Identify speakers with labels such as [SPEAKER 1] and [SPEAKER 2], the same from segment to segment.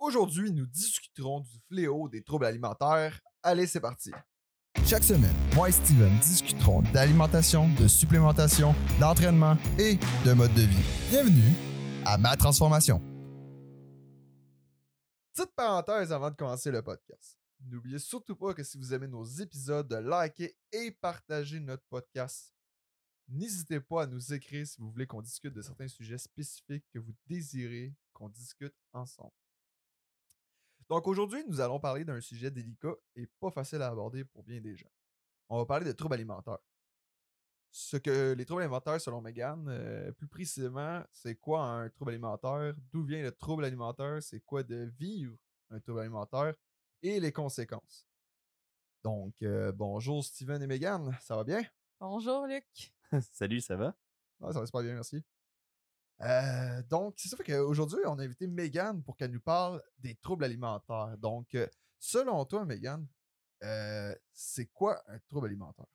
[SPEAKER 1] Aujourd'hui, nous discuterons du fléau des troubles alimentaires. Allez, c'est parti.
[SPEAKER 2] Chaque semaine, moi et Steven discuterons d'alimentation, de supplémentation, d'entraînement et de mode de vie. Bienvenue à Ma Transformation.
[SPEAKER 1] Petite parenthèse avant de commencer le podcast. N'oubliez surtout pas que si vous aimez nos épisodes, de liker et partager notre podcast. N'hésitez pas à nous écrire si vous voulez qu'on discute de certains sujets spécifiques que vous désirez qu'on discute ensemble. Donc aujourd'hui, nous allons parler d'un sujet délicat et pas facile à aborder pour bien des gens. On va parler de troubles alimentaires. Ce que les troubles alimentaires, selon Megan, euh, plus précisément, c'est quoi un trouble alimentaire, d'où vient le trouble alimentaire, c'est quoi de vivre un trouble alimentaire et les conséquences. Donc, euh, bonjour Steven et Megan, ça va bien?
[SPEAKER 3] Bonjour Luc.
[SPEAKER 4] Salut, ça va?
[SPEAKER 1] Ah, ça va super bien, merci. Euh, donc, c'est ça fait qu'aujourd'hui, on a invité Megan pour qu'elle nous parle des troubles alimentaires. Donc, euh, selon toi, Megan, euh, c'est quoi un trouble alimentaire?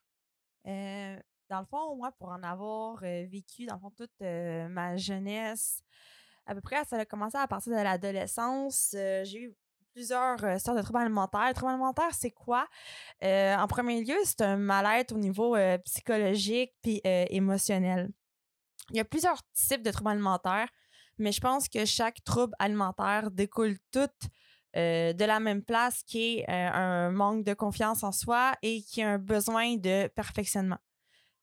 [SPEAKER 3] dans le fond, moi, pour en avoir vécu, dans le fond, toute ma jeunesse, à peu près, ça a commencé à partir de l'adolescence. j'ai eu plusieurs sortes de troubles alimentaires. Le trouble alimentaire, c'est quoi? en premier lieu, c'est un mal-être au niveau psychologique puis émotionnel. Il y a plusieurs types de troubles alimentaires, mais je pense que chaque trouble alimentaire découle tout de la même place qui est un manque de confiance en soi et qui a un besoin de perfectionnement.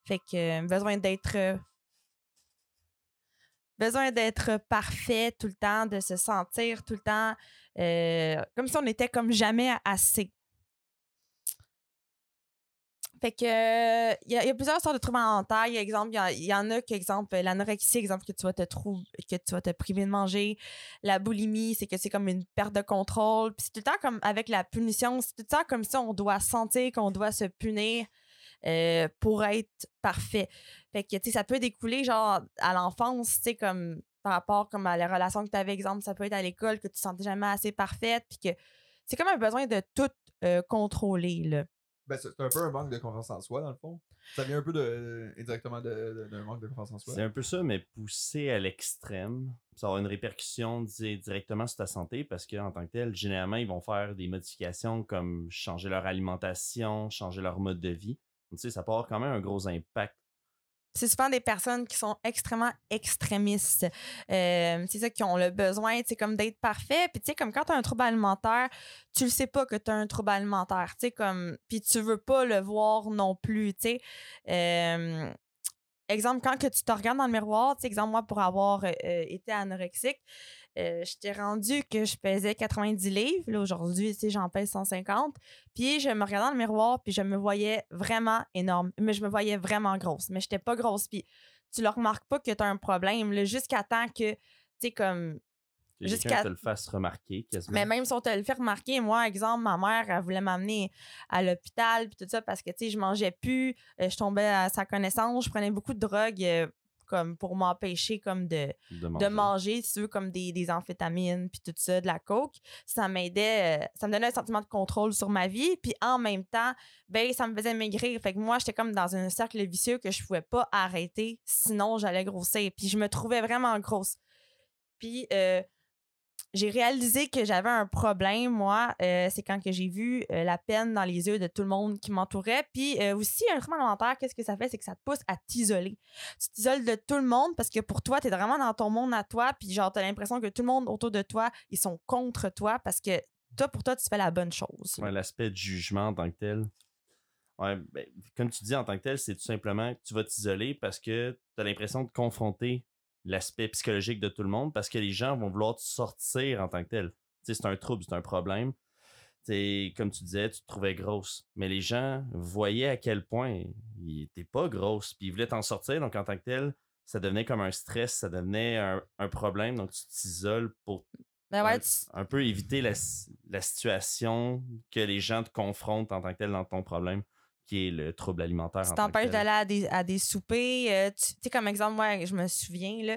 [SPEAKER 3] Fait que besoin d'être besoin d'être parfait tout le temps, de se sentir tout le temps comme si on était comme jamais assez. Fait que il y, a plusieurs sortes de troubles alimentaires. Il exemple, il y, en a que, exemple, l'anorexie, exemple, que tu vas te trouver, que tu vas te priver de manger. La boulimie, c'est que c'est comme une perte de contrôle. Puis c'est tout le temps comme avec la punition, c'est tout le temps comme si on doit sentir qu'on doit se punir euh, pour être parfait. Fait que, tu sais, ça peut découler, genre, à l'enfance, tu sais, comme par rapport comme à la relation que tu avais, exemple, ça peut être à l'école, que tu te sentais jamais assez parfaite, puis que c'est comme un besoin de tout euh, contrôler, là.
[SPEAKER 1] Ben, c'est un peu un manque de confiance en soi, dans le fond. Ça vient un peu de, d'un manque de confiance en soi.
[SPEAKER 4] C'est un peu ça, mais poussé à l'extrême. Ça avoir une répercussion directement sur ta santé parce qu'en tant que tel, généralement, ils vont faire des modifications comme changer leur alimentation, changer leur mode de vie. Tu ça peut avoir quand même un gros impact
[SPEAKER 3] c'est souvent des personnes qui sont extrêmement extrémistes. Euh, c'est ça, qui ont le besoin, c'est comme d'être parfait. Puis, tu sais, comme quand tu as un trouble alimentaire, tu le sais pas que tu as un trouble alimentaire, tu sais, comme, puis tu veux pas le voir non plus, tu sais. Euh, exemple, quand que tu te regardes dans le miroir, tu sais, exemple, moi, pour avoir euh, été anorexique, euh, je t'ai rendu que je pesais 90 livres. Là, aujourd'hui, j'en pèse 150. Puis je me regardais dans le miroir, puis je me voyais vraiment énorme. Mais je me voyais vraiment grosse. Mais je n'étais pas grosse. Puis tu ne remarques pas que tu as un problème jusqu'à temps que, tu sais, comme.
[SPEAKER 4] Jusqu'à te le fasse remarquer quasiment.
[SPEAKER 3] Mais même si on te le fait remarquer, moi, exemple, ma mère, elle voulait m'amener à l'hôpital, puis tout ça, parce que, tu sais, je mangeais plus, euh, je tombais à sa connaissance, je prenais beaucoup de drogue. Comme pour m'empêcher comme de, de manger. si tu veux, comme des, des amphétamines, puis tout ça, de la coke. Ça m'aidait, euh, ça me donnait un sentiment de contrôle sur ma vie. Puis en même temps, ben, ça me faisait maigrir. Fait que moi, j'étais comme dans un cercle vicieux que je pouvais pas arrêter, sinon j'allais grossir. Puis je me trouvais vraiment grosse. Puis euh, j'ai réalisé que j'avais un problème, moi. Euh, c'est quand que j'ai vu euh, la peine dans les yeux de tout le monde qui m'entourait. Puis euh, aussi, un traitement alimentaire, qu'est-ce que ça fait? C'est que ça te pousse à t'isoler. Tu t'isoles de tout le monde parce que pour toi, tu es vraiment dans ton monde à toi. Puis genre, tu as l'impression que tout le monde autour de toi, ils sont contre toi parce que toi, pour toi, tu fais la bonne chose.
[SPEAKER 4] Ouais, l'aspect de jugement en tant que tel. Ouais, ben, comme tu dis en tant que tel, c'est tout simplement que tu vas t'isoler parce que tu as l'impression de confronter l'aspect psychologique de tout le monde parce que les gens vont vouloir te sortir en tant que tel. C'est un trouble, c'est un problème. T'sais, comme tu disais, tu te trouvais grosse. Mais les gens voyaient à quel point il était pas grosse, puis ils voulaient t'en sortir. Donc, en tant que tel, ça devenait comme un stress, ça devenait un, problème. Donc, tu t'isoles pour
[SPEAKER 3] ben
[SPEAKER 4] un, peu éviter la, la, situation que les gens te confrontent en tant que tel dans ton problème qui est le trouble alimentaire.
[SPEAKER 3] Tu t'empêches d'aller à des, à des soupers. Euh, tu sais, comme exemple, moi, je me souviens, là,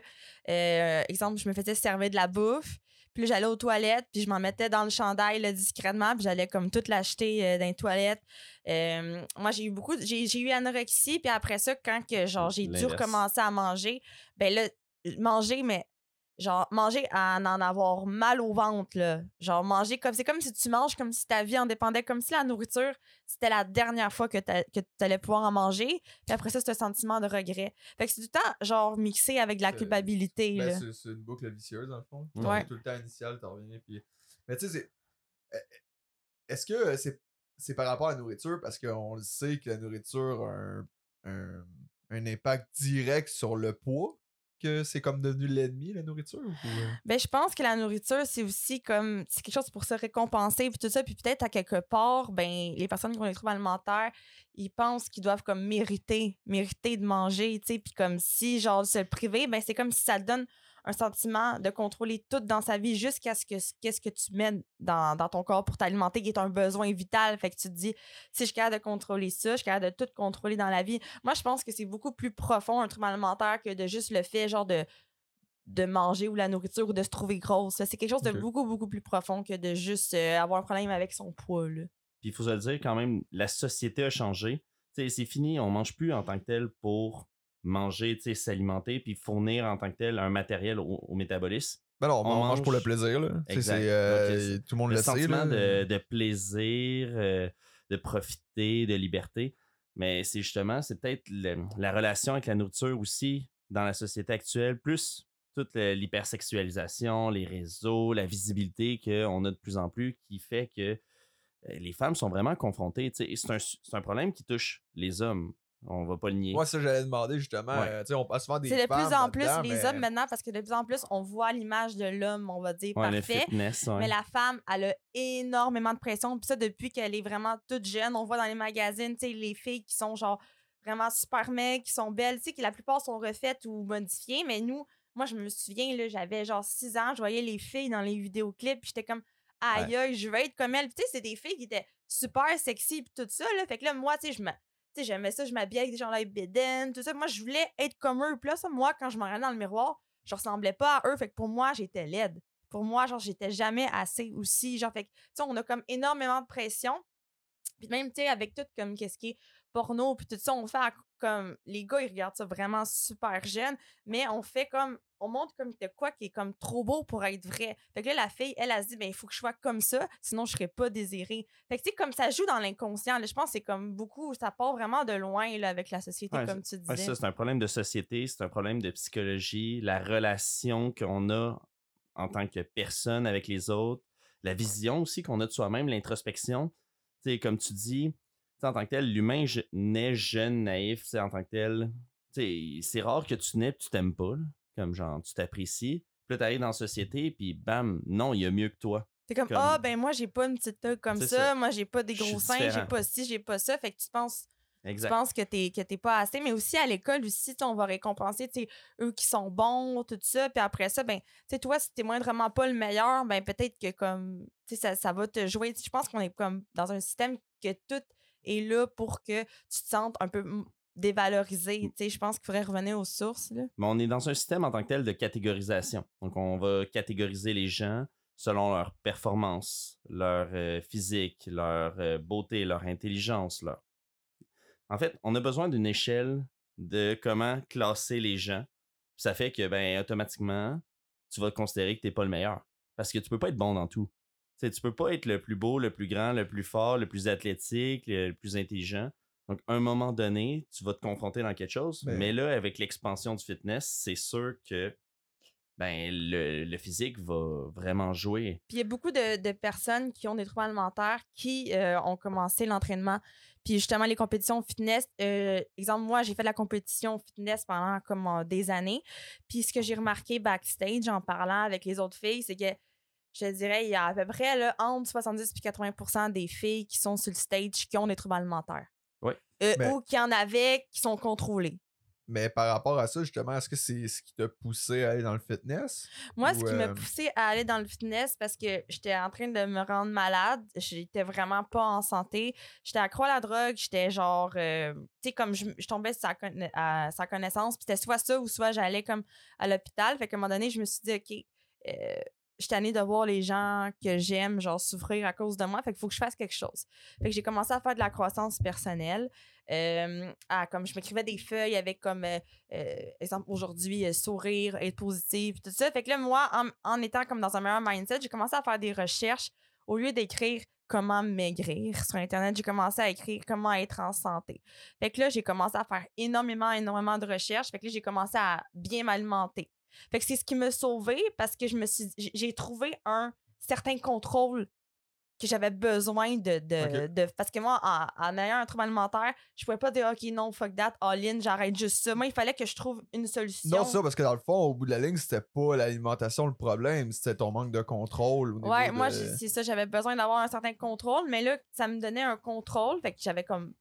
[SPEAKER 3] euh, exemple, je me faisais servir de la bouffe. Puis j'allais aux toilettes, puis je m'en mettais dans le chandail discrètement, puis j'allais comme tout l'acheter euh, dans les toilettes. moi, j'ai eu beaucoup, j'ai eu anorexie, puis après ça, quand que genre j'ai dû recommencer à manger, ben là, manger, mais genre manger à en avoir mal au ventre là genre manger comme c'est comme si tu manges comme si ta vie en dépendait comme si la nourriture c'était la dernière fois que tu allais pouvoir en manger puis après ça c'est un sentiment de regret fait que c'est du temps genre mixé avec de la culpabilité
[SPEAKER 1] Ben,
[SPEAKER 3] là.
[SPEAKER 1] c'est- une boucle vicieuse, dans le fond.
[SPEAKER 4] Ouais.
[SPEAKER 1] Tout le temps initial, t'en reviens. Puis... Mais tu sais, c'est. euh, Est-ce que euh, c'est c'est par rapport à la nourriture? Parce qu'on le sait que la nourriture a un, un, un impact direct sur le poids, c'est comme devenu l'ennemi, la nourriture? Ou... euh?
[SPEAKER 3] Ben, je pense que la nourriture, c'est aussi comme. C'est quelque chose pour se récompenser, puis tout ça. Puis peut-être à quelque part, ben, les personnes qui ont des troubles alimentaires, ils pensent qu'ils doivent comme mériter, mériter de manger, tu sais. Puis comme si, genre, se priver, ben, c'est comme si ça donne un sentiment de contrôler tout dans sa vie jusqu'à ce que qu'est-ce que tu mets dans, dans ton corps pour t'alimenter, qui est un besoin vital. Fait que tu te dis, si je suis capable de contrôler ça, je suis capable de tout contrôler dans la vie. Moi, je pense que c'est beaucoup plus profond un trouble alimentaire que de juste le fait, genre, de de manger ou la nourriture ou de se trouver grosse. C'est quelque chose de beaucoup, beaucoup plus profond que de juste euh, avoir un problème avec son poids. Là.
[SPEAKER 4] Puis il faut se le dire quand même, la société a changé. Tu sais, c'est fini, on mange plus en tant que tel pour manger, s'alimenter, puis fournir en tant que tel un matériel au, au métabolisme.
[SPEAKER 2] Ben non, on,
[SPEAKER 4] On
[SPEAKER 2] mange pour le plaisir, là. Euh,
[SPEAKER 4] Donc,
[SPEAKER 2] tout le monde
[SPEAKER 4] le
[SPEAKER 2] le, sait,
[SPEAKER 4] sentiment
[SPEAKER 2] là.
[SPEAKER 4] de, de plaisir, euh, de profiter, de liberté. Mais c'est justement, c'est peut-être la relation avec la nourriture aussi dans la société actuelle, plus toute l'hypersexualisation, les réseaux, la visibilité qu'on a de plus en plus qui fait que euh, les femmes sont vraiment confrontées. un, c'est un problème qui touche les hommes. On va pas le nier.
[SPEAKER 1] Moi, ça, j'allais demander justement.
[SPEAKER 4] Ouais.
[SPEAKER 1] euh, tu sais, on passe souvent des
[SPEAKER 3] C'est de plus en plus les
[SPEAKER 1] mais-
[SPEAKER 3] hommes maintenant parce que de plus en plus on voit l'image de l'homme, on va dire,
[SPEAKER 4] Ouais, le
[SPEAKER 3] parfait.
[SPEAKER 4] fitness. ouais.
[SPEAKER 3] Mais la femme, elle a énormément de pression. Puis ça, depuis qu'elle est vraiment toute jeune, on voit dans les magazines, tu sais, les filles qui sont genre vraiment super mecs, qui sont belles, tu sais, qui la plupart sont refaites ou modifiées. Mais nous, moi, je me souviens, là, j'avais genre 6 ans, je voyais les filles dans les vidéoclips, puis j'étais comme, aïe, aïe, je veux être comme elles. Puis tu sais, c'est des filles qui étaient super sexy, puis tout ça, là. Fait que là, moi, tu sais, je me. Sais, j'aimais ça, je m'habillais avec des gens là, bédaines, tout ça. Moi, je voulais être comme eux. Puis là, ça, moi, quand je me regardais dans le miroir, je ressemblais pas à eux. Fait que pour moi, j'étais laide. Pour moi, genre, j'étais jamais assez aussi. Genre, fait que, tu sais, on a comme énormément de pression. Puis même, tu sais, avec tout comme qu'est-ce qui est porno, puis tout ça, on fait à- comme. Les gars, ils regardent ça vraiment super jeune, mais on fait comme. On montre comme de quoi qui est comme trop beau pour être vrai. Fait que là, la fille, elle, elle, se dit, ben, il faut que je sois comme ça, sinon je serais pas désirée. Fait que, tu sais, comme ça joue dans l'inconscient. Je pense que c'est comme beaucoup. Ça part vraiment de loin, là, avec la société,
[SPEAKER 4] Ouais,
[SPEAKER 3] comme tu disais.
[SPEAKER 4] Ouais, ça, c'est un problème de société, c'est un problème de psychologie, la relation qu'on a en tant que personne avec les autres, la vision aussi qu'on a de soi-même, l'introspection. Tu sais, comme tu dis, en tant que tel, l'humain je- naît jeune, naïf, tu sais, en tant que tel. C'est rare que tu nais et tu t'aimes pas, là, comme genre, tu t'apprécies. Puis là, t'arrives dans la société, puis bam, non, il y a mieux que toi.
[SPEAKER 3] C'est comme,
[SPEAKER 4] Comme-
[SPEAKER 3] ah, ben moi, j'ai pas une petite tête comme ça,
[SPEAKER 4] ça.
[SPEAKER 3] moi, j'ai pas des gros seins, j'ai pas ci, j'ai pas ça. Fait que tu penses, tu penses que t'es, que t'es pas assez. Mais aussi, à l'école, aussi, on va récompenser, eux qui sont bons, tout ça. Puis après ça, ben, tu sais, toi, si t'es moindrement pas le meilleur, ben, peut-être que, comme, tu sais, ça, ça va te jouer. Je pense qu'on est comme dans un système que tout est là pour que tu te sentes un peu dévalorisé. Je pense qu'il faudrait revenir aux sources, là.
[SPEAKER 4] Mais on est dans un système en tant que tel de catégorisation. Donc, on va catégoriser les gens selon leur performance, leur euh, physique, leur euh, beauté, leur intelligence. Leur... En fait, on a besoin d'une échelle de comment classer les gens. Ça fait que, ben, automatiquement, tu vas considérer que tu n'es pas le meilleur. Parce que tu peux pas être bon dans tout. Tu sais, tu peux pas être le plus beau, le plus grand, le plus fort, le plus athlétique, le, plus intelligent. Donc, à un moment donné, tu vas te confronter dans quelque chose.
[SPEAKER 1] Mais-
[SPEAKER 4] Mais là, avec l'expansion du fitness, c'est sûr que ben, le, le physique va vraiment jouer.
[SPEAKER 3] Puis il y a beaucoup de, de personnes qui ont des troubles alimentaires qui euh, ont commencé l'entraînement. Puis justement, les compétitions fitness. euh, exemple, moi, j'ai fait de la compétition fitness pendant comme euh, des années. Puis ce que j'ai remarqué backstage en parlant avec les autres filles, c'est que je te dirais, il y a à peu près là, entre 70 et 80% des filles qui sont sur le stage qui ont des troubles alimentaires.
[SPEAKER 4] Ouais.
[SPEAKER 3] Euh,
[SPEAKER 1] Mais-
[SPEAKER 3] Ou qui en avaient qui sont contrôlés.
[SPEAKER 1] Mais par rapport à ça, justement, est-ce que c'est ce qui t'a poussé à aller dans le fitness?
[SPEAKER 3] Moi, ce qui m'a
[SPEAKER 1] euh,
[SPEAKER 3] poussé à aller dans le fitness, parce que j'étais en train de me rendre malade, j'étais vraiment pas en santé, j'étais accro à la drogue, j'étais genre, euh, tu sais, comme je, je tombais sur sa, conna- à sa connaissance, puis c'était soit ça ou soit j'allais comme à l'hôpital. Fait qu'à un moment donné, je me suis dit, OK, euh, je suis tannée de voir les gens que j'aime, genre, souffrir à cause de moi. Fait qu'il faut que je fasse quelque chose. Fait que j'ai commencé à faire de la croissance personnelle. Euh, comme je m'écrivais des feuilles avec comme euh, euh, exemple aujourd'hui euh, sourire être positive tout ça fait que là moi en, en étant comme dans un meilleur mindset j'ai commencé à faire des recherches au lieu d'écrire comment maigrir sur internet j'ai commencé à écrire comment être en santé fait que là j'ai commencé à faire énormément énormément de recherches fait que là j'ai commencé à bien m'alimenter fait que c'est ce qui m'a sauvé parce que je me suis j'ai- trouvé un certain contrôle que j'avais besoin de, de, de- Parce que moi, en, en ayant un trouble alimentaire, je pouvais pas dire OK, non, fuck that, all in, j'arrête juste ça. Moi, il fallait que je trouve une solution.
[SPEAKER 1] Non, ça, parce que dans le fond, au bout de la ligne, c'était pas l'alimentation le problème, c'était ton manque de contrôle. Au
[SPEAKER 3] Ouais, moi, c'est ça, j'avais besoin d'avoir un certain contrôle, mais là, ça me donnait un contrôle, fait que j'avais comme.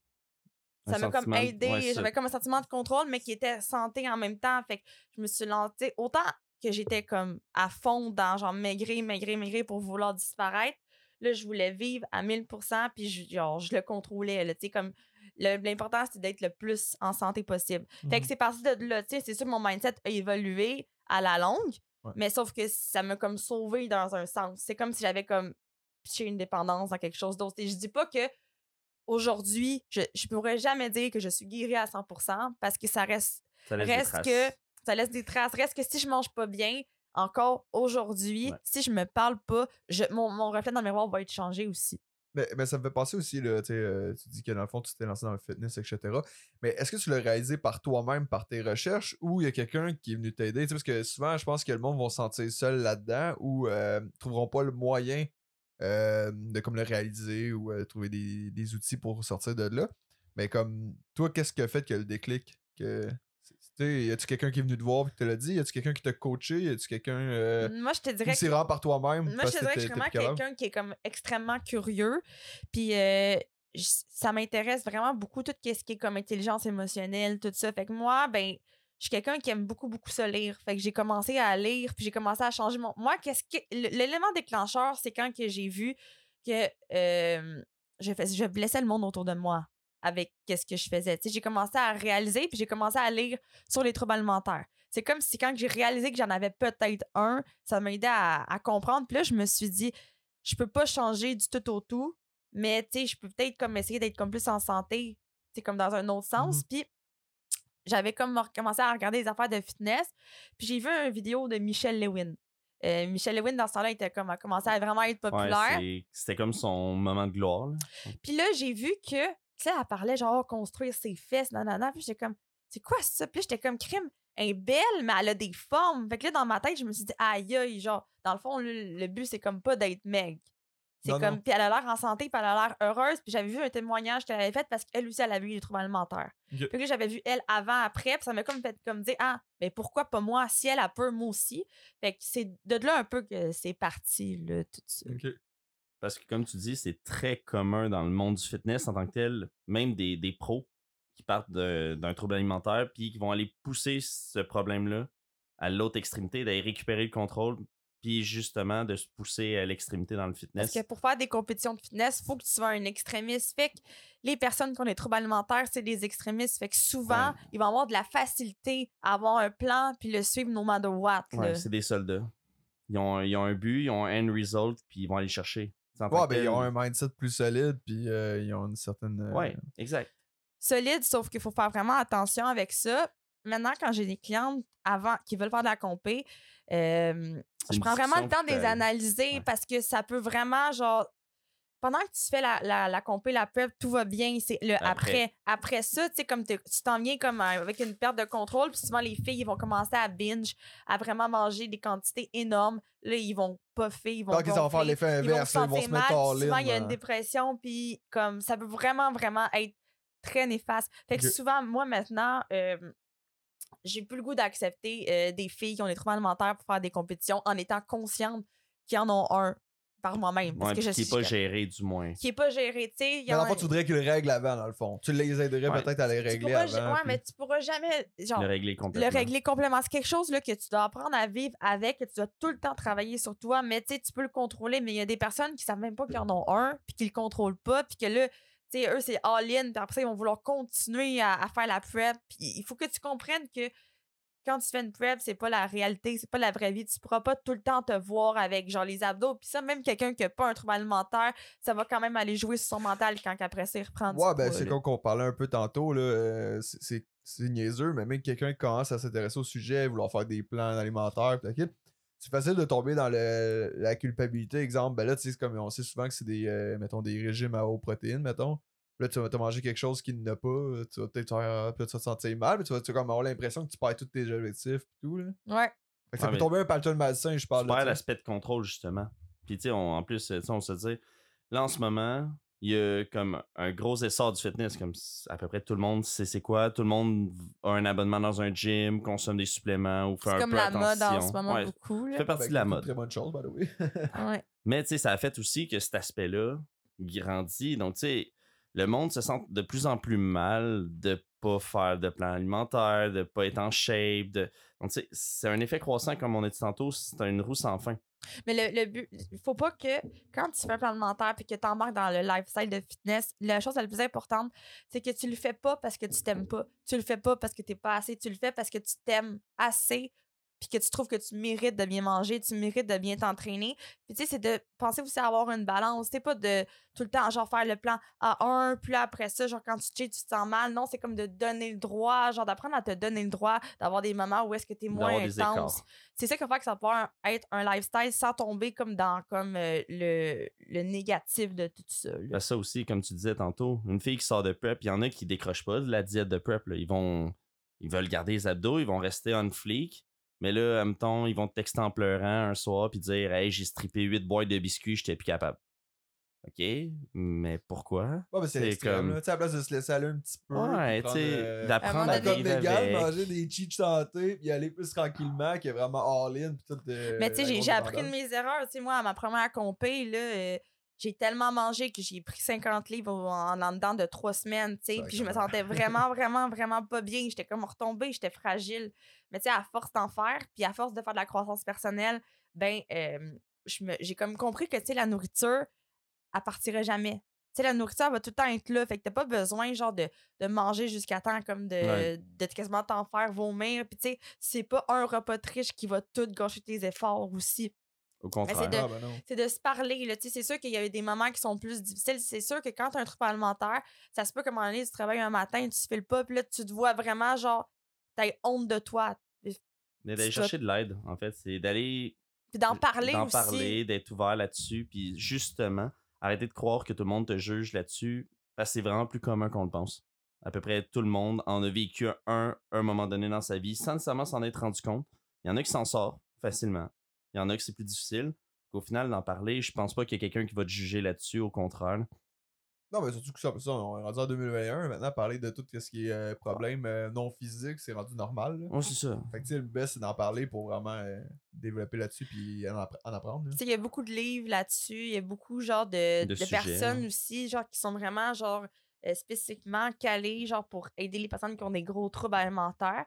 [SPEAKER 3] Ça m'a comme aidé,
[SPEAKER 4] ouais,
[SPEAKER 3] j'avais comme un sentiment de contrôle, mais qui était santé en même temps. Fait que je me suis lancée. Autant que j'étais comme à fond dans genre maigrir, maigrir, maigrir pour vouloir disparaître, là, je voulais vivre à 1000%, puis je, genre, je le contrôlais, tu sais, comme. L'important, c'est d'être le plus en santé possible. Fait que
[SPEAKER 1] Mhm.
[SPEAKER 3] c'est parti de là, tu sais, c'est sûr que mon mindset a évolué à la longue,
[SPEAKER 1] Ouais.
[SPEAKER 3] mais sauf que ça m'a comme sauvé dans un sens. C'est comme si j'avais comme pitché une dépendance dans quelque chose d'autre. Et je dis pas que aujourd'hui, je, je pourrais jamais dire que je suis guérie à 100% parce que ça reste,
[SPEAKER 4] Ça laisse des
[SPEAKER 3] reste
[SPEAKER 4] traces.
[SPEAKER 3] que ça laisse des traces. Reste que si je mange pas bien, encore aujourd'hui,
[SPEAKER 4] Ouais.
[SPEAKER 3] si je me parle pas, je, mon, mon reflet dans le miroir va être changé aussi.
[SPEAKER 1] Mais, mais ça me fait penser aussi, là, tu sais, euh, tu dis que dans le fond, tu t'es lancé dans le fitness, etc. Mais est-ce que tu l'as réalisé par toi-même, par tes recherches, ou il y a quelqu'un qui est venu t'aider? Parce que souvent, je pense que le monde va se sentir seul là-dedans ou euh, trouveront pas le moyen euh, de comme le réaliser ou euh, trouver des, des outils pour sortir de là. Mais comme toi, qu'est-ce qui a fait que le déclic? Que, y a-tu quelqu'un qui est venu te voir et qui te l'a dit? Y a-tu quelqu'un qui t'a coaché? Y a-tu quelqu'un. Euh,
[SPEAKER 3] Moi, je te dirais que
[SPEAKER 1] par toi-même?
[SPEAKER 3] Moi, je te dirais que je suis vraiment quelqu'un qui est comme extrêmement curieux. Puis euh, ça m'intéresse vraiment beaucoup tout ce qui est comme intelligence émotionnelle, tout ça. Fait que moi, ben, je suis quelqu'un qui aime beaucoup, beaucoup ça lire. Fait que j'ai commencé à lire, puis j'ai commencé à changer mon. Moi, qu'est-ce que. L'élément déclencheur, c'est quand que j'ai vu que euh, je, fais... je blessais le monde autour de moi avec qu'est-ce que je faisais. J'ai commencé à réaliser, puis j'ai commencé à lire sur les troubles alimentaires. C'est comme si quand j'ai réalisé que j'en avais peut-être un, ça m'a aidé à, à comprendre. Puis là, je me suis dit, je peux pas changer du tout au tout, mais je peux peut-être comme essayer d'être comme plus en santé, comme dans un autre sens.
[SPEAKER 1] Mhm.
[SPEAKER 3] Puis j'avais comme recommencé à regarder des affaires de fitness, puis j'ai vu une vidéo de Michelle Lewin. Euh, Michelle Lewin, dans ce temps-là, était comme, a commencé à vraiment être populaire.
[SPEAKER 4] C'était comme son moment de gloire. là.
[SPEAKER 3] Puis là, j'ai vu que, tu sais, elle parlait genre construire ses fesses, nanana. Puis j'étais comme, c'est quoi ça? Puis j'étais comme, crime, elle est belle, mais elle a des formes. Fait que là, dans ma tête, je me suis dit, aïe, aïe, genre, dans le fond, le, le but, c'est comme pas d'être meg. C'est comme, puis elle a l'air en santé, puis elle a l'air heureuse. Puis j'avais vu un témoignage qu'elle avait fait parce qu'elle aussi, elle avait eu des troubles alimentaires.
[SPEAKER 1] Ok.
[SPEAKER 3] Puis là, j'avais vu elle avant, après, puis ça m'a comme fait comme dire, ah, mais pourquoi pas moi? Si elle a peur, moi aussi. Fait que c'est de là un peu que c'est parti, là, tout ça.
[SPEAKER 1] Ok.
[SPEAKER 4] Parce que, comme tu dis, c'est très commun dans le monde du fitness en tant que tel, même des, des pros qui partent de- d'un trouble alimentaire, puis qui vont aller pousser ce problème-là à l'autre extrémité, d'aller récupérer le contrôle, puis justement de se pousser à l'extrémité dans le fitness.
[SPEAKER 3] Parce que pour faire des compétitions de fitness, il faut que tu sois un extrémiste. Fait que les personnes qui ont des troubles alimentaires, c'est des extrémistes. Fait que souvent,
[SPEAKER 4] Ouais.
[SPEAKER 3] ils vont avoir de la facilité à avoir un plan puis le suivre no matter what.
[SPEAKER 4] Ouais, c'est des soldats. Ils ont, ils ont un but, ils ont un end result, puis ils vont aller le chercher.
[SPEAKER 1] Ouais, ben, ils ont un mindset plus solide, puis euh, ils ont une certaine. euh,
[SPEAKER 4] Ouais, exact.
[SPEAKER 3] Solide, sauf qu'il faut faire vraiment attention avec ça. Maintenant, quand j'ai des clientes avant qui veulent faire de la compé, euh, je prends vraiment le temps de les analyser
[SPEAKER 4] Ouais.
[SPEAKER 3] parce que ça peut vraiment, genre, pendant que tu fais la, la, la compé, la prep, tout va bien. C'est le après.
[SPEAKER 4] Après.
[SPEAKER 3] Après, ça, tu sais, comme tu t'en viens comme euh, avec une perte de contrôle, puis souvent les filles, ils vont commencer à binge, à vraiment manger des quantités énormes. Là, ils vont puffer, ils vont.
[SPEAKER 1] Tant qu'ils vont faire l'effet
[SPEAKER 3] ils vont
[SPEAKER 1] inverse, ils vont se mettre en
[SPEAKER 3] Souvent, il y a une dépression, puis comme ça peut vraiment, vraiment être très néfaste. Fait que souvent, moi, maintenant, euh, j'ai plus le goût d'accepter euh, des filles qui ont des troubles alimentaires pour faire des compétitions en étant consciente qu'ils en ont un par moi-même.
[SPEAKER 4] Ouais, qui n'est pas géré, du moins.
[SPEAKER 3] qui est pas géré, tu sais.
[SPEAKER 1] dans
[SPEAKER 3] en
[SPEAKER 1] le fond,
[SPEAKER 3] a-
[SPEAKER 1] tu voudrais qu'ils le règlent avant, dans le fond. Tu les aiderais
[SPEAKER 4] Ouais.
[SPEAKER 1] peut-être à les régler
[SPEAKER 3] pourras,
[SPEAKER 1] avant.
[SPEAKER 3] ouais,
[SPEAKER 1] puis-
[SPEAKER 3] mais tu pourras jamais genre,
[SPEAKER 4] Le régler complètement.
[SPEAKER 3] le régler complètement. C'est quelque chose là, que tu dois apprendre à vivre avec, que tu dois tout le temps travailler sur toi. Mais tu sais, tu peux le contrôler, mais il y a des personnes qui savent même pas qu'ils en ont un, puis qui le contrôlent pas, puis que là, sais, eux, c'est all-in, puis après ça, ils vont vouloir continuer à, à faire la prep. Puis il faut que tu comprennes que quand tu fais une prep, c'est pas la réalité, c'est pas la vraie vie. Tu pourras pas tout le temps te voir avec genre les abdos. Puis ça, même quelqu'un qui a pas un trouble alimentaire, ça va quand même aller jouer sur son mental quand après ça, il reprend du
[SPEAKER 1] Ouais, ben c'est comme qu'on parlait un peu tantôt, là. euh, c'est- niaiseux, mais même quelqu'un qui commence à s'intéresser au sujet, vouloir faire des plans alimentaires, pis c'est facile de tomber dans le- la culpabilité. Exemple, ben là, tu sais, comme on sait souvent que c'est des, euh, mettons, des régimes à haute protéine, mettons. Là, tu vas te manger quelque chose qui n'a pas, euh, tu vas peut-être tu vas te sentir mal, mais tu vas, tu vas comme avoir l'impression que tu perds tous tes objectifs et tout, là.
[SPEAKER 3] Ouais.
[SPEAKER 1] Fait que ça
[SPEAKER 4] Ouais,
[SPEAKER 1] peut tomber un pattern malsain, je parle
[SPEAKER 4] Tu perds l'aspect de contrôle, justement. Puis, tu sais, on- en plus, tu sais, on se dit, là, en ce moment, il y a comme un gros essor du fitness. Comme à peu près tout le monde sait c'est quoi. Tout le monde a un abonnement dans un gym, consomme des suppléments ou fait
[SPEAKER 3] C'est
[SPEAKER 4] un
[SPEAKER 3] comme
[SPEAKER 4] peu
[SPEAKER 3] la mode en ce
[SPEAKER 4] attention.
[SPEAKER 3] moment
[SPEAKER 4] Ouais,
[SPEAKER 3] beaucoup.
[SPEAKER 4] ça fait partie
[SPEAKER 1] Fait
[SPEAKER 4] de la
[SPEAKER 1] que c'est une
[SPEAKER 4] mode.
[SPEAKER 1] Très bonne chose, by the way.
[SPEAKER 3] Ouais.
[SPEAKER 4] Mais tu sais, ça a fait aussi que cet aspect-là grandit. Donc, tu sais, le monde se sent de plus en plus mal de pas faire de plan alimentaire, de pas être en shape. De... Donc, tu sais, c'est un effet croissant, comme on a dit tantôt, c'est une roue sans fin.
[SPEAKER 3] Mais le, le but, il faut pas que quand tu fais un plan alimentaire et que tu embarques dans le lifestyle de fitness, la chose la plus importante, c'est que tu le fais pas parce que tu t'aimes pas. Tu le fais pas parce que t'es pas assez. Tu le fais parce que tu t'aimes assez puis que tu trouves que tu mérites de bien manger, tu mérites de bien t'entraîner. Puis tu sais, c'est de penser aussi à avoir une balance. C'est pas de tout le temps, genre, faire le plan à un, puis là, après ça, genre, quand tu cheats, tu te sens mal. Non, c'est comme de donner le droit, genre, d'apprendre à te donner le droit d'avoir des moments où est-ce que tu es moins intense c'est ça qui va faire que ça va pouvoir être un lifestyle sans tomber comme dans comme euh, le, le négatif de tout ça.
[SPEAKER 4] Ben, ça aussi, comme tu disais tantôt, une fille qui sort de prep, il y en a qui décrochent pas de la diète de prep. là. Ils vont. Ils veulent garder les abdos, ils vont rester on fleek. Mais là, en même temps, ils vont te texter en pleurant un soir puis dire Hey, j'ai strippé 8 boîtes de biscuits, j'étais plus capable. OK, mais pourquoi?
[SPEAKER 1] Ouais, mais c'est
[SPEAKER 4] comme-
[SPEAKER 1] là. Tu sais, à la place de se laisser aller un petit peu.
[SPEAKER 4] Ouais, tu sais,
[SPEAKER 1] euh,
[SPEAKER 4] d'apprendre
[SPEAKER 3] À
[SPEAKER 4] vivre avec.
[SPEAKER 1] manger des cheats santé, puis aller plus tranquillement, qui est vraiment all-in, puis tout. euh,
[SPEAKER 3] Mais tu sais, j'ai- appris de mes erreurs. Tu sais, moi, à ma première compé, là, euh, j'ai tellement mangé que j'ai pris 50 livres en, en dedans de trois semaines, tu sais. Puis je me sentais vraiment, vraiment, vraiment pas bien. J'étais comme retombée, j'étais fragile. Mais tu sais, à force d'en faire, puis à force de faire de la croissance personnelle, ben, euh, j'ai comme compris que, tu sais, la nourriture, elle partirait jamais. Tu sais, la nourriture elle va tout le temps être là. Fait que t'as pas besoin, genre, de, de manger jusqu'à temps, comme de,
[SPEAKER 4] Ouais.
[SPEAKER 3] de quasiment t'en faire vomir. Puis, tu sais, c'est pas un repas de riche qui va tout gâcher tes efforts aussi
[SPEAKER 4] Au contraire.
[SPEAKER 3] c'est de-
[SPEAKER 1] Ah, ben non.
[SPEAKER 3] c'est de se parler. là. Tu sais, C'est sûr qu'il y a eu des moments qui sont plus difficiles. C'est sûr que quand tu as un trouble alimentaire, ça se peut qu'à un moment donné, tu travailles un matin, tu fais le pas, puis là, tu te vois vraiment genre, t'as honte de toi.
[SPEAKER 4] Mais d'aller chercher de l'aide, en fait. C'est d'aller
[SPEAKER 3] Puis d'en parler
[SPEAKER 4] d'en
[SPEAKER 3] aussi.
[SPEAKER 4] parler, d'être ouvert là-dessus, puis justement, arrêter de croire que tout le monde te juge là-dessus, parce que c'est vraiment plus commun qu'on le pense. À peu près tout le monde en a vécu un, un moment donné dans sa vie, sans nécessairement s'en être rendu compte. Il y en a qui s'en sortent facilement. Il y en a qui c'est plus difficile. Au final, d'en parler, je pense pas qu'il y ait quelqu'un qui va te juger là-dessus, au contraire.
[SPEAKER 1] Non, mais surtout que ça, ça, on est rendu en 2021. Maintenant, parler de tout ce qui est euh, problème euh, non physique, c'est rendu normal. là.
[SPEAKER 4] Ouais, c'est ça.
[SPEAKER 1] Fait que, tu sais, le best, c'est d'en parler pour vraiment euh, développer là-dessus puis en, appre- en apprendre.
[SPEAKER 3] Tu sais, il y a beaucoup de livres là-dessus. Il y a beaucoup, genre, de,
[SPEAKER 4] De
[SPEAKER 3] de
[SPEAKER 4] sujets,
[SPEAKER 3] personnes
[SPEAKER 4] hein.
[SPEAKER 3] aussi, genre, qui sont vraiment, genre, euh, spécifiquement calées, genre, pour aider les personnes qui ont des gros troubles alimentaires.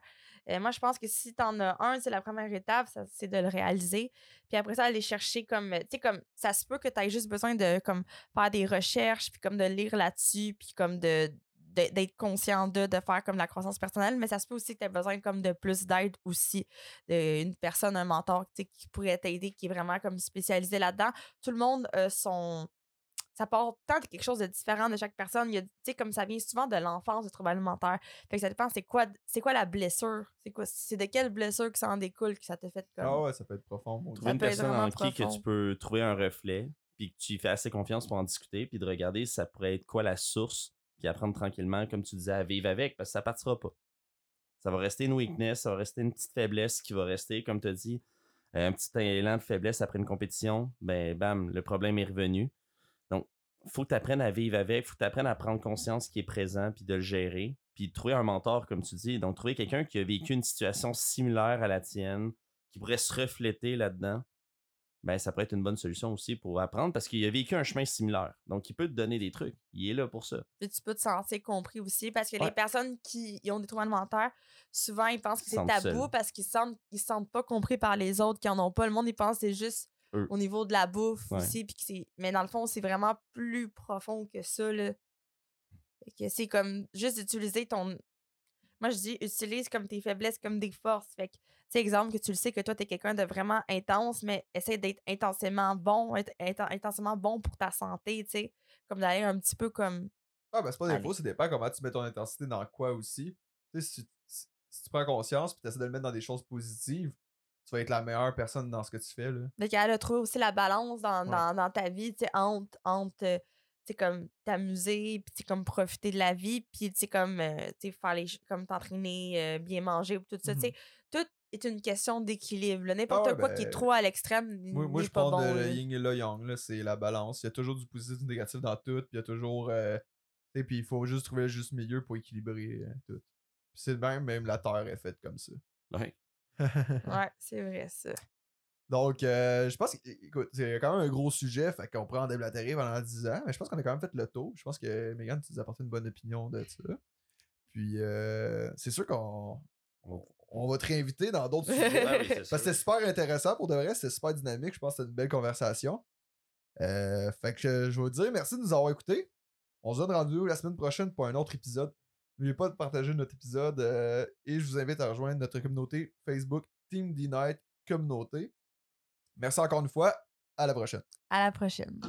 [SPEAKER 3] Euh, moi, je pense que si t'en as un, c'est la première étape, c'est de le réaliser. Puis après ça, aller chercher comme, tu sais, comme, ça se peut que tu aies juste besoin de, comme, faire des recherches, puis comme de lire là-dessus, puis comme de d'être conscient de, de faire comme la croissance personnelle, mais ça se peut aussi que tu aies besoin comme de plus d'aide aussi, d'une personne, un mentor tu qui pourrait t'aider, qui est vraiment comme spécialisé là-dedans. Tout le monde a son. Ça part tant de quelque chose de différent de chaque personne. Il y a, tu sais, comme ça vient souvent de l'enfance, du trouble alimentaire. Fait que ça dépend, c'est quoi, c'est quoi la blessure? C'est quoi, c'est de quelle blessure que ça en découle que ça te fait comme.
[SPEAKER 1] Ah ouais, ça peut être profond.
[SPEAKER 4] Trouver une personne en qui que tu peux trouver un reflet, puis que tu y fais assez confiance pour en discuter, puis de regarder si ça pourrait être quoi la source, puis apprendre tranquillement, comme tu disais, à vivre avec, parce que ça partira pas. Ça va rester une weakness, ça va rester une petite faiblesse qui va rester, comme tu as dit, un petit élan de faiblesse après une compétition, ben bam, le problème est revenu. Faut que tu apprennes à vivre avec, faut que tu apprennes à prendre conscience qui est présent, puis de le gérer, puis de trouver un mentor, comme tu dis. Donc, trouver quelqu'un qui a vécu une situation similaire à la tienne, qui pourrait se refléter là-dedans, ben ça pourrait être une bonne solution aussi pour apprendre parce qu'il a vécu un chemin similaire. Donc, il peut te donner des trucs. Il est là pour ça.
[SPEAKER 3] Puis tu peux te sentir compris aussi parce que
[SPEAKER 4] Ouais.
[SPEAKER 3] les personnes qui ont des troubles alimentaires, souvent ils pensent que c'est tabou
[SPEAKER 4] seuls.
[SPEAKER 3] parce qu'ils sentent, ils se sentent pas compris par les autres qui en ont pas. Le monde, ils pensent que c'est juste
[SPEAKER 4] Eux.
[SPEAKER 3] au niveau de la bouffe
[SPEAKER 4] Ouais.
[SPEAKER 3] aussi. Puis que c'est... Mais dans le fond, c'est vraiment plus profond que ça. Là. Fait que c'est comme juste d'utiliser ton. moi, je dis, utilise comme tes faiblesses comme des forces. Fait que, tu sais, exemple, que tu le sais que toi, tu es quelqu'un de vraiment intense, mais essaie d'être intensément bon, être inten- intensément bon pour ta santé, tu sais. Comme d'aller un petit peu comme.
[SPEAKER 1] Ah, ben c'est pas des faux, ça dépend comment tu mets ton intensité dans quoi aussi. Tu sais, si, tu- si- si tu prends conscience puis tu essaies de le mettre dans des choses positives, tu vas être la meilleure personne dans ce que tu fais. Là.
[SPEAKER 3] de capable de trouver aussi la balance dans,
[SPEAKER 1] Ouais.
[SPEAKER 3] dans, dans ta vie, tu sais, entre, entre euh, tu sais, comme t'amuser, puis tu sais, comme profiter de la vie, puis tu sais, comme, euh, tu sais, faire les, comme t'entraîner, euh, bien manger, tout ça, tu sais. Tout est une question d'équilibre. là. N'importe
[SPEAKER 1] ouais,
[SPEAKER 3] quoi qui est
[SPEAKER 1] ben,
[SPEAKER 3] trop à l'extrême
[SPEAKER 1] Moi, je
[SPEAKER 3] bon.
[SPEAKER 1] de le
[SPEAKER 3] là.
[SPEAKER 1] yin et le yang, là, c'est la balance. Il y a toujours du positif et du négatif dans tout, puis il y a toujours. euh, tu sais, puis il faut juste trouver le juste milieu pour équilibrer euh, tout. C'est même, même la Terre est faite comme ça.
[SPEAKER 4] Ouais.
[SPEAKER 3] Ouais, c'est vrai, ça.
[SPEAKER 1] Donc, euh, je pense que, écoute, c'est quand même un gros sujet, fait qu'on pourrait en déblatérer pendant 10 ans, mais je pense qu'on a quand même fait le tour. Je pense que Megan, tu nous as apporté une bonne opinion de ça. Puis, euh, c'est sûr qu'on on, on va te réinviter dans d'autres sujets.
[SPEAKER 4] Ah oui, c'est
[SPEAKER 1] Parce que c'était super intéressant pour de vrai, c'était super dynamique. Je pense que c'était une belle conversation. Euh, fait que je, je vais vous dire merci de nous avoir écoutés. On se donne rendez-vous la semaine prochaine pour un autre épisode. N'oubliez pas de partager notre épisode euh, et je vous invite à rejoindre notre communauté Facebook Team D-Night Communauté. Merci encore une fois. À la prochaine.
[SPEAKER 3] À la prochaine.